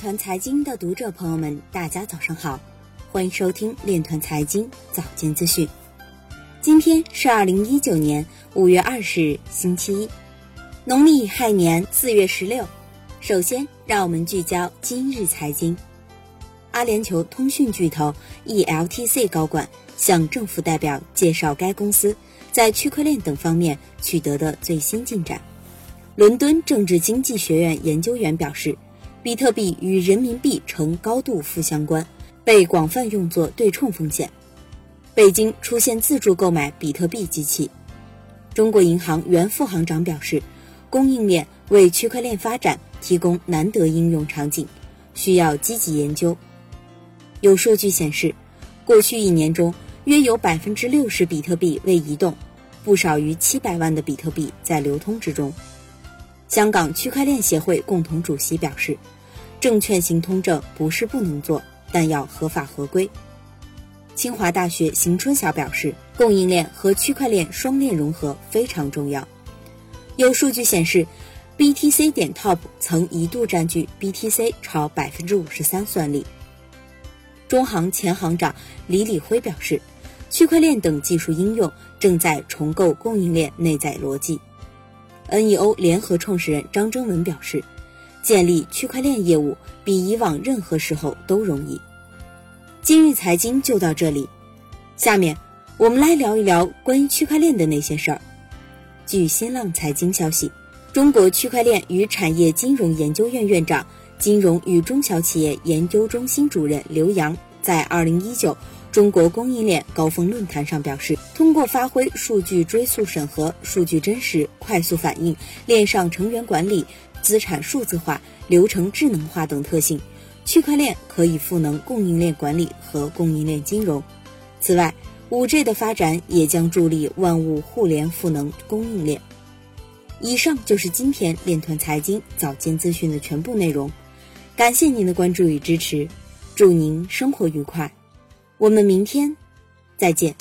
团财经的读者朋友们，大家早上好，欢迎收听链团财经早间资讯。今天是二零一九年五月二十日，星期一，农历亥年四月十六。首先，让我们聚焦今日财经。阿联酋通讯巨头 ELTC 高管向政府代表介绍该公司在区块链等方面取得的最新进展。伦敦政治经济学院研究员表示。比特币与人民币呈高度负相关，被广泛用作对冲风险。北京出现自助购买比特币机器。中国银行原副行长表示，供应链为区块链发展提供难得应用场景，需要积极研究。有数据显示，过去一年中，约有百分之六十比特币未移动，不少于七百万的比特币在流通之中。香港区块链协会共同主席表示，证券型通证不是不能做，但要合法合规。清华大学邢春晓表示，供应链和区块链双链融合非常重要。有数据显示，BTC 点 Top 曾一度占据 BTC 超百分之五十三算力。中行前行长李李辉表示，区块链等技术应用正在重构供应链内在逻辑。NEO 联合创始人张征文表示，建立区块链业务比以往任何时候都容易。今日财经就到这里，下面我们来聊一聊关于区块链的那些事儿。据新浪财经消息，中国区块链与产业金融研究院院长、金融与中小企业研究中心主任刘洋在二零一九。中国供应链高峰论坛上表示，通过发挥数据追溯审核、数据真实、快速反应、链上成员管理、资产数字化、流程智能化等特性，区块链可以赋能供应链管理和供应链金融。此外，5G 的发展也将助力万物互联赋能供应链。以上就是今天链团财经早间资讯的全部内容，感谢您的关注与支持，祝您生活愉快。我们明天再见。